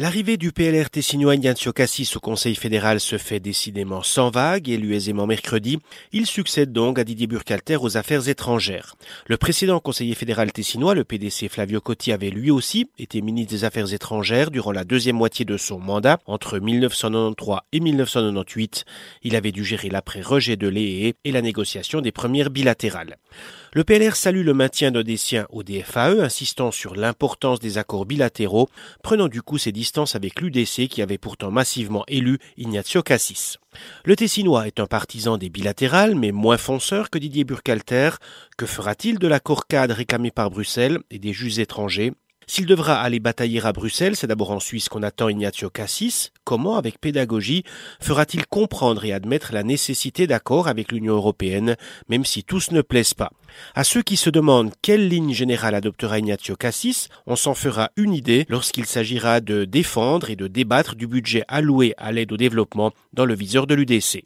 L'arrivée du PLR tessinois Ignacio Cassis au Conseil fédéral se fait décidément sans vague, élu aisément mercredi. Il succède donc à Didier Burkhalter aux affaires étrangères. Le précédent conseiller fédéral tessinois, le PDC Flavio Cotti, avait lui aussi été ministre des Affaires étrangères durant la deuxième moitié de son mandat, entre 1993 et 1998. Il avait dû gérer l'après-rejet de l'EE et la négociation des premières bilatérales. Le PLR salue le maintien d'Odessien au DFAE, insistant sur l'importance des accords bilatéraux, prenant du coup ses distances avec l'UDC qui avait pourtant massivement élu Ignazio Cassis. Le Tessinois est un partisan des bilatérales, mais moins fonceur que Didier Burkhalter. Que fera-t-il de l'accord cadre réclamé par Bruxelles et des juges étrangers? S'il devra aller batailler à Bruxelles, c'est d'abord en Suisse qu'on attend Ignazio Cassis. Comment, avec pédagogie, fera-t-il comprendre et admettre la nécessité d'accord avec l'Union européenne, même si tous ne plaisent pas? À ceux qui se demandent quelle ligne générale adoptera Ignazio Cassis, on s'en fera une idée lorsqu'il s'agira de défendre et de débattre du budget alloué à l'aide au développement dans le viseur de l'UDC.